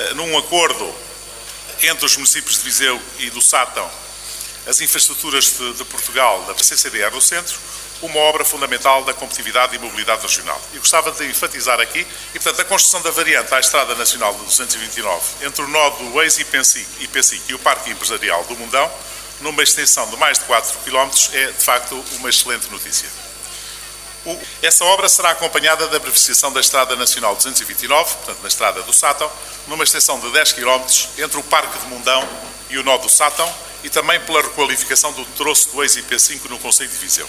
eh, num acordo entre os municípios de Viseu e do Sátão, as infraestruturas de, de Portugal, da CCDR do Centro, uma obra fundamental da competitividade e mobilidade regional. E gostava de enfatizar aqui, e portanto, a construção da variante à Estrada Nacional de 229, entre o nó do ex-IPESIC e o Parque Empresarial do Mundão, numa extensão de mais de 4 km, é de facto uma excelente notícia. Essa obra será acompanhada da beneficiação da Estrada Nacional 229, portanto, na Estrada do Sátão, numa extensão de 10 km entre o Parque de Mundão e o nó do Sátão, e também pela requalificação do troço do ex-IP5 no Conselho de Viseu.